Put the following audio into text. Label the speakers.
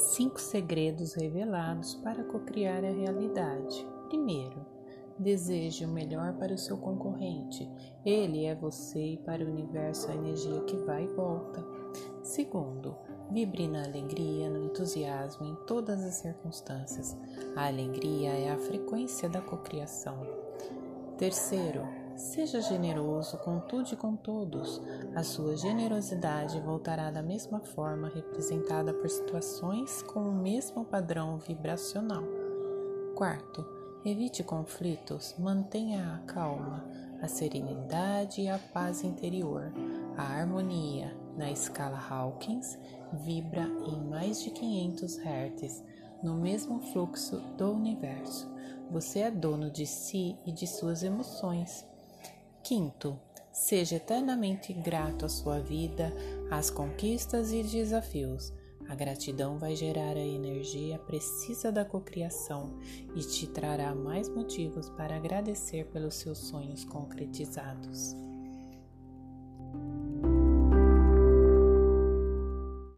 Speaker 1: Cinco segredos revelados para cocriar a realidade. Primeiro, deseje o melhor para o seu concorrente. Ele é você e para o universo a energia que vai e volta. Segundo, vibre na alegria, no entusiasmo em todas as circunstâncias. A alegria é a frequência da cocriação. Terceiro, Seja generoso com tudo e com todos. A sua generosidade voltará da mesma forma, representada por situações com o mesmo padrão vibracional. Quarto, evite conflitos, mantenha a calma, a serenidade e a paz interior. A harmonia, na escala Hawkins, vibra em mais de 500 Hz, no mesmo fluxo do universo. Você é dono de si e de suas emoções. Quinto, seja eternamente grato à sua vida, às conquistas e desafios. A gratidão vai gerar a energia precisa da cocriação e te trará mais motivos para agradecer pelos seus sonhos concretizados.